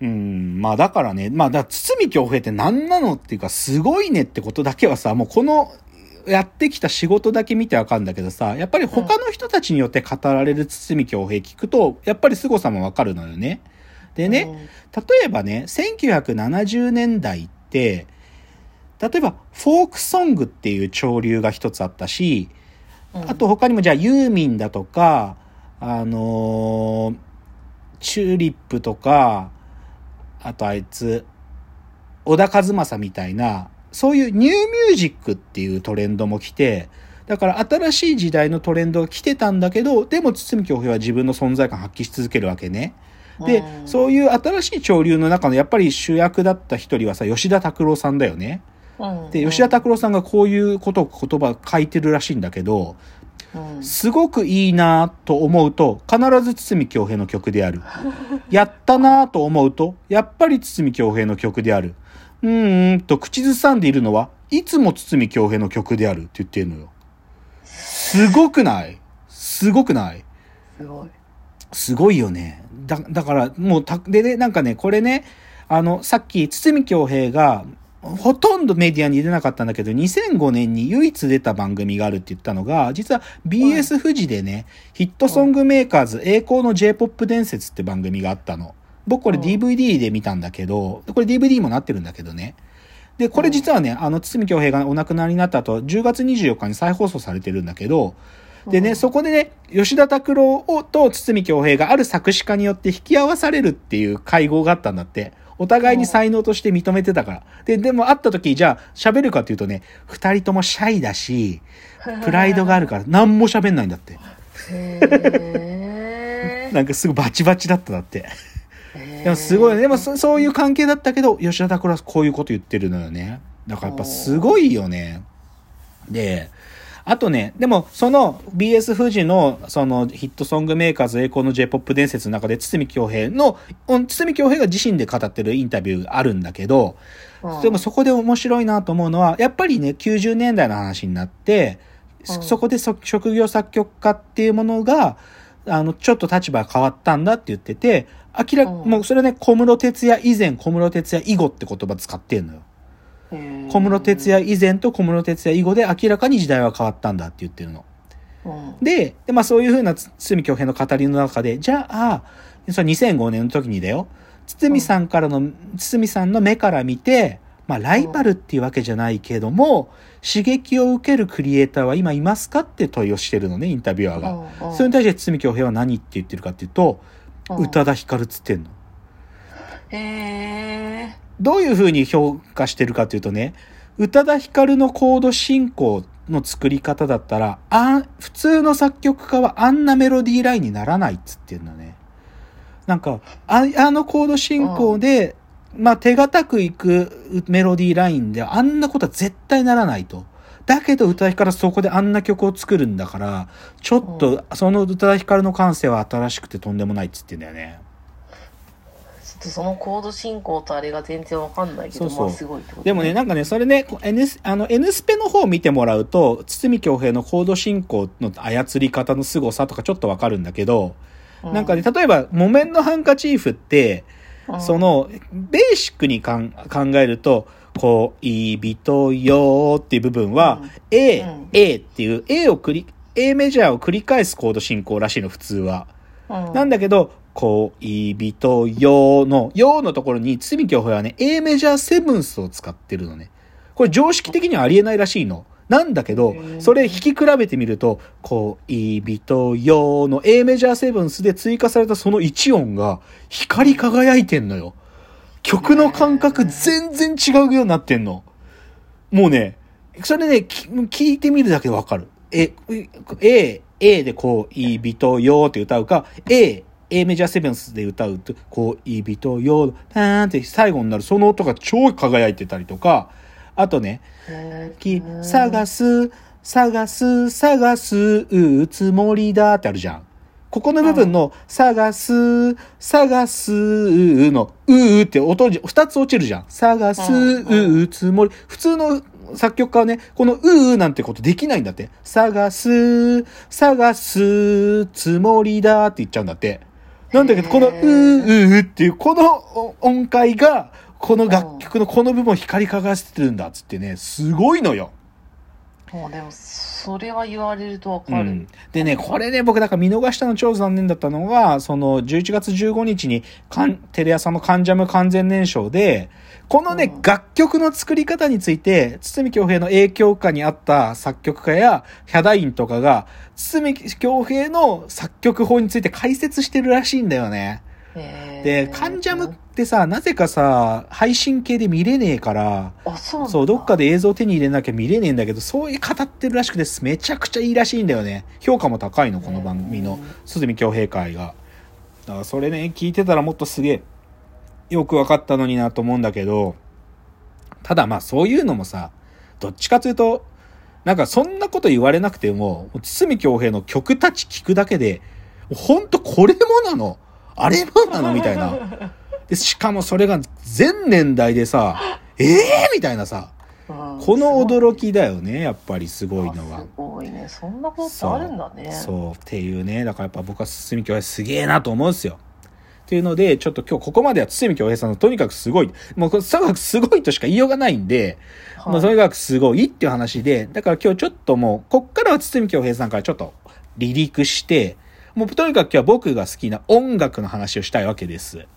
うん、まあだからね、まあだ堤京平って何なのっていうかすごいねってことだけはさ、もうこのやってきた仕事だけ見てわかるんだけどさ、やっぱり他の人たちによって語られる堤京平聞くと、やっぱり凄さもわかるのよね。でね、例えばね、1970年代って、例えばフォークソングっていう潮流が一つあったし、うん。あと他にもじゃあユーミンだとか、あのーチューリップとか、あとあいつ、小田和正みたいな、そういうニューミュージックっていうトレンドも来て、だから新しい時代のトレンドが来てたんだけど、でも堤京平は自分の存在感発揮し続けるわけね。で、うんそういう新しい潮流の中のやっぱり主役だった一人はさ、吉田拓郎さんだよね。うんで、吉田拓郎さんがこういうことを言葉書いてるらしいんだけど、うんすごくいいなと思うと、必ず堤京平の曲である。やったなと思うと、やっぱり堤京平の曲である。うーんと口ずさんでいるのは、いつも堤京平の曲であるって言ってるのよ。すごくない？すごくない？すごい。すごいよね。だ、だから、もうた、でね、なんかね、これね、あの、さっき、堤京平が、ほとんどメディアに出なかったんだけど、2005年に唯一出た番組があるって言ったのが、実は BS 富士でね、ヒットソングメーカーズ栄光の J-POP 伝説って番組があったの。僕これうん DVD で見たんだけど、これ DVD もなってるんだけどね。で、これ実はね、あの、堤京平がお亡くなりになった後、10月24日に再放送されてるんだけど、でね、うんそこでね、吉田拓郎と堤京平がある作詞家によって引き合わされるっていう会合があったんだって。お互いに才能として認めてたから。で、でも会った時、じゃあ喋るかっていうとね、二人ともシャイだし、プライドがあるから何も喋んないんだって。へーなんかすぐバチバチだったんだって。でもすごいね。でもそそういう関係だったけど、吉田拓郎はこういうこと言ってるのよね。だからやっぱすごいよね。で、あとね、でもその BS 富士のそのヒットソングメーカーズ栄光の J-POP 伝説の中で堤京平の、うん堤京平が自身で語ってるインタビューがあるんだけど、うん。でもそこで面白いなと思うのは、やっぱりね、90年代の話になって、そこでそ職業作曲家っていうものが、あの、ちょっと立場が変わったんだって言ってて、明らか、うん。もうそれね、小室哲也以前、小室哲也以後って言葉使ってんのよ。小室哲也以前と小室哲也以後で明らかに時代は変わったんだって言ってるの。うんで、でまあそういうふうなつ堤京平の語りの中で、じゃあ、その2005年の時にだよ、堤さんからの、堤さんの目から見て、まあライバルっていうわけじゃないけども、刺激を受けるクリエイターは今いますかって問いをしてるのね、インタビュアーが。それに対して堤京平は何って言ってるかっていうと、うん宇多田ヒカルっつってんの。どういうふうに評価してるかというとね、宇多田ヒカルのコード進行の作り方だったら、あん普通の作曲家はあんなメロディーラインにならないっつってんのね。なんか、ああのコード進行で、まあ手堅くいくメロディーラインであんなことは絶対ならないと。だけど宇多田ヒカルはそこであんな曲を作るんだから、ちょっとその宇多田ヒカルの感性は新しくてとんでもないっつってんだよね。とそのコード進行とあれが全然わかんないけど、そうそう。まあすごいってことでもね、なんかね、それね、N, あの N スペの方を見てもらうと、堤京平のコード進行の操り方の凄さとかちょっとわかるんだけど、うなんかね、例えば、木綿のハンカチーフって、うん。その、ベーシックにかん考えると、恋人よーっていう部分は、うん。A、うん。A っていう A を繰り、A メジャーを繰り返すコード進行らしいの、普通は。うん。なんだけど、恋人よの、よのところに、堤京平はね、A メジャーセブンスを使ってるのね。これ常識的にはありえないらしいの。なんだけどそれ弾き比べてみると、恋人よの A メジャーセブンスで追加されたその1音が光り輝いてんのよ。曲の感覚全然違うようになってんの。もうね、それね、き聞いてみるだけでわかる。え、A、A で恋人よって歌うか、A、A メジャーセブンスで歌うと、恋人よ、パーンって最後になるその音が超輝いてたりとか、あとね、探す、探す、探すつもりだってあるじゃん。ここの部分の、探す、探すの、うーって音に二つ落ちるじゃん。探す、うつもり。普通の作曲家はね、このうーなんてことできないんだって。探す、探すつもりだって言っちゃうんだって。なんだけど、この、うへーー、うーっていう、この音階が、この楽曲のこの部分を光り輝かせてるんだっつってね、すごいのよ。もうでも、それは言われるとわうかる。ん、でね、これね、僕、だから見逃したの超残念だったのが、その、11月15日に、かんテレ朝のカンジャム完全燃焼で、このね、うん楽曲の作り方について、堤京平の影響下にあった作曲家やヒャダインとかが、堤京平の作曲法について解説してるらしいんだよね。で、カンジャムってさ、なぜかさ、配信系で見れねえから、あ、そうそう、どっかで映像手に入れなきゃ見れねえんだけど、そういう語ってるらしくて、めちゃくちゃいいらしいんだよね。評価も高いの、この番組のうん鈴見京平会が。だからそれね、聞いてたらもっとすげえ、よく分かったのになと思うんだけど、ただまあそういうのもさ、どっちかというと、なんかそんなこと言われなくても、堤京平の曲たち聞くだけで、ほんとこれもなのあれもなのみたいな。で、しかもそれが全年代でさ、ええー、みたいなさ、うんこの驚きだよね、やっぱりすごいのはあす。ごいね。そんなことあるんだね。そう、っていうね。だからやっぱ僕は堤京平すげえなと思うんですよ。っていうので、ちょっと今日ここまでは堤京平さんのとにかくすごい、もうとにかくすごいとしか言いようがないんで、はいまあとにかくすごいっていう話で、だから今日ちょっともう、こっからは堤京平さんからちょっと離陸して、もうとにかく今日は僕が好きな音楽の話をしたいわけです。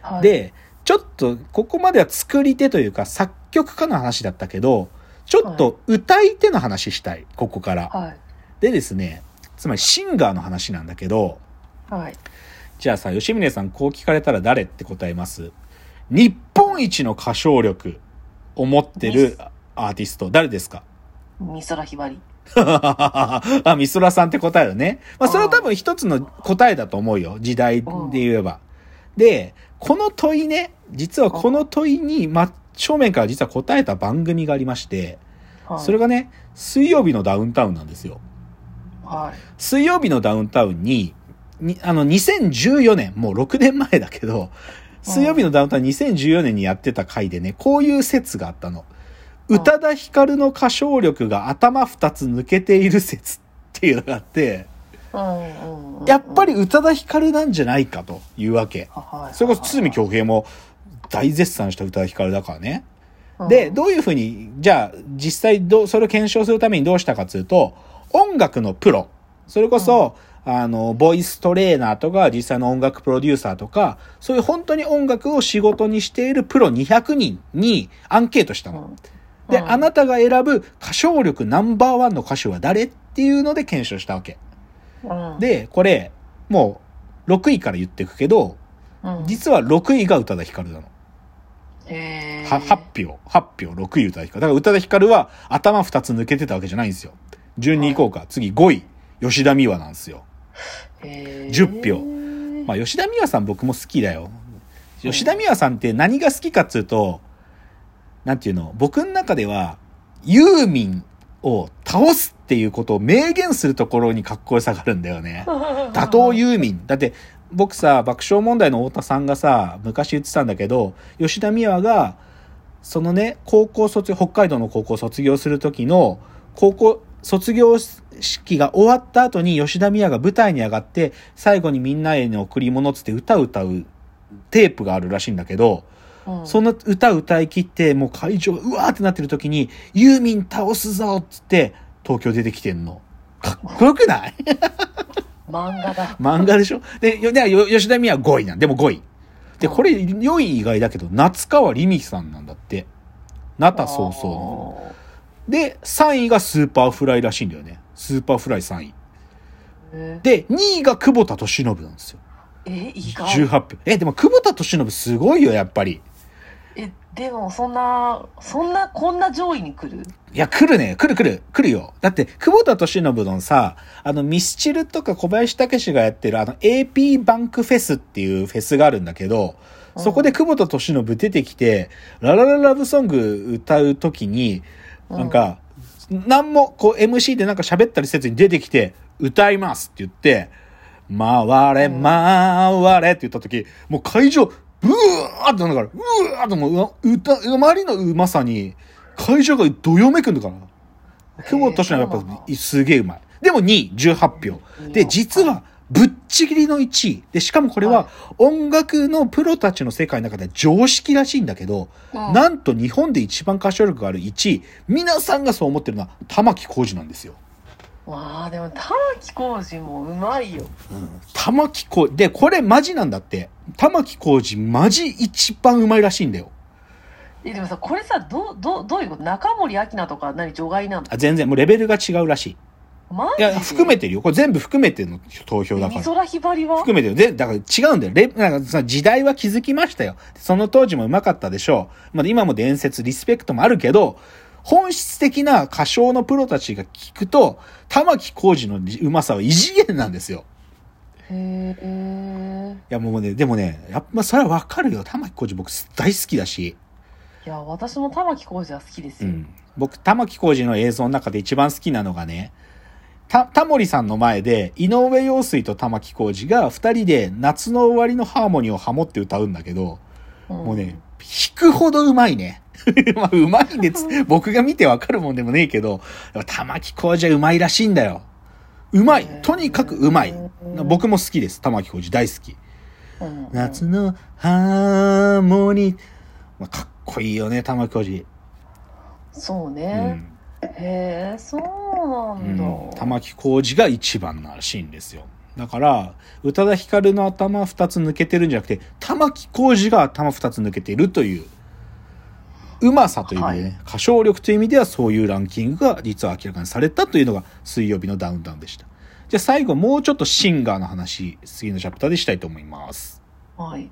はい、で、ちょっと、ここまでは作り手というか作曲家の話だったけど、ちょっと歌い手の話したい、ここから。はい。でですね、つまりシンガーの話なんだけど、はい。じゃあさ、吉峰さんこう聞かれたら誰って答えます日本一の歌唱力を持ってるアーティスト、誰ですか？美空ひばり。あ、美空さんって答えだね。まあ、それは多分一つの答えだと思うよ。時代で言えば。で、この問いね、実はこの問いに真正面から実は答えた番組がありまして、はい。それがね、水曜日のダウンタウンなんですよ。はい。水曜日のダウンタウンに、にあの、2014年、もう6年前だけど、水曜日のダウンタウン2014年にやってた回でね、こういう説があったの。うん宇多田ヒカルの歌唱力が頭二つ抜けている説っていうのがあって、うんうんうん。やっぱり宇多田ヒカルなんじゃないかというわけ。はい、それこそ堤京平も大絶賛した宇多田ヒカルだからね。うんで、どういうふうに、じゃあ、実際どう、それを検証するためにどうしたかというと、音楽のプロ、それこそ、あの、ボイストレーナーとか、実際の音楽プロデューサーとか、そういう本当に音楽を仕事にしているプロ200人にアンケートしたの。うんで、うんあなたが選ぶ歌唱力ナンバーワンの歌手は誰っていうので検証したわけ。うん、で、これ、もう、6位から言っていくけど、うん、実は6位が宇多田ヒカルなの。へーは発表、発表、6位宇多田ヒカル。だから宇多田ヒカルは頭2つ抜けてたわけじゃないんですよ。順に行こうか。次5位、吉田美和なんですよ。へー10票まあ吉田美和さん僕も好きだよ。吉田美和さんって何が好きかっつうと、なんていうの、僕の中では、ユーミンを倒すっていうことを明言するところにかっこよさがあるんだよね。打倒ユーミン。だって、僕さ、爆笑問題の太田さんがさ、昔言ってたんだけど、吉田美和が、そのね、高校卒業、北海道の高校卒業する時の、高校、卒業式が終わった後に吉田美和が舞台に上がって、最後にみんなへの贈り物つって歌を歌うテープがあるらしいんだけど、うんその歌歌い切って、もう会場がうわーってなってる時に、ユーミン倒すぞっつって、東京出てきてんの。かっこよくない？漫画だ。漫画でしょ？で、よでよ吉田美和5位なん。でも5位。で、これ4位意外だけど、夏川りみさんなんだって。涙そうそうの。で、3位が Superfly らしいんだよね。 Superfly 3位。で、2位が久保田利伸なんですよ。え、意外。18票。え、でも久保田利伸すごいよ、やっぱり。え、でもそんな、そんな、こんな上位に来る？いや、来るね。来る来る。来るよ。だって、久保田敏信のさ、あの、ミスチルとか小林武史がやってる、あの、AP バンクフェスっていうフェスがあるんだけど、そこで久保田敏信出てきて、ララララブソング歌うときに、なんか、なんも、こう、MC でなんか喋ったりせずに出てきて、歌いますって言って、回れ、回れって言ったとき、もう会場、ブワーってなんだから、うわーってもううわ、歌、あまりのうまさに、会場がどよめくんだから。久保田敏信はやっぱすげえうまい。でも2位、18票。で、実は、ぶっちぎりの1位。で、しかもこれは音楽のプロたちの世界の中では常識らしいんだけど、うんなんと日本で一番歌唱力がある1位、皆さんがそう思ってるのは玉置浩二なんですよ。わあでも玉置浩二もうまいよ玉置浩二、で、これマジなんだって。玉置浩二マジ一番うまいらしいんだよ。えでもさこれさどどどういうこと？中森明菜とか何？除外なのあ全然、もうレベルが違うらしい。いや、含めてるよ。これ全部含めての投票だから。美空ひばりは？含めてる。で、だから違うんだよ。レなんかさ時代は気づきましたよ。その当時も上手かったでしょう。まあ、今も伝説、リスペクトもあるけど、本質的な歌唱のプロたちが聞くと、玉置浩二の上手さは異次元なんですよ。へえいやもうね、でもね、やっぱそれはわかるよ。玉置浩二僕大好きだし。いや私も玉置浩二は好きですよ、うん。僕、玉置浩二の映像の中で一番好きなのがね、た、タモリさんの前で、井上陽水と玉置浩二が二人で夏の終わりのハーモニーをハモって歌うんだけど、うんもうね、弾くほどうまいね。まあ、うまいねつ、僕が見てわかるもんでもねえけど、玉置浩二はうまいらしいんだよ。うまい。とにかくうまい。僕も好きです。玉置浩二大好き。うん夏のハーモニー。まあ、かっこいいよね、玉置浩二。そううね、ん。へえそうなんだ、うん、玉置浩二が一番らしいんですよ。だから、宇多田ヒカルの頭二つ抜けてるんじゃなくて、玉置浩二が頭二つ抜けてるという、うまさという意味でね、歌唱力という意味ではそういうランキングが実は明らかにされたというのが水曜日のダウンタウンでした。じゃあ最後もうちょっとシンガーの話、次のチャプターでしたいと思います。はい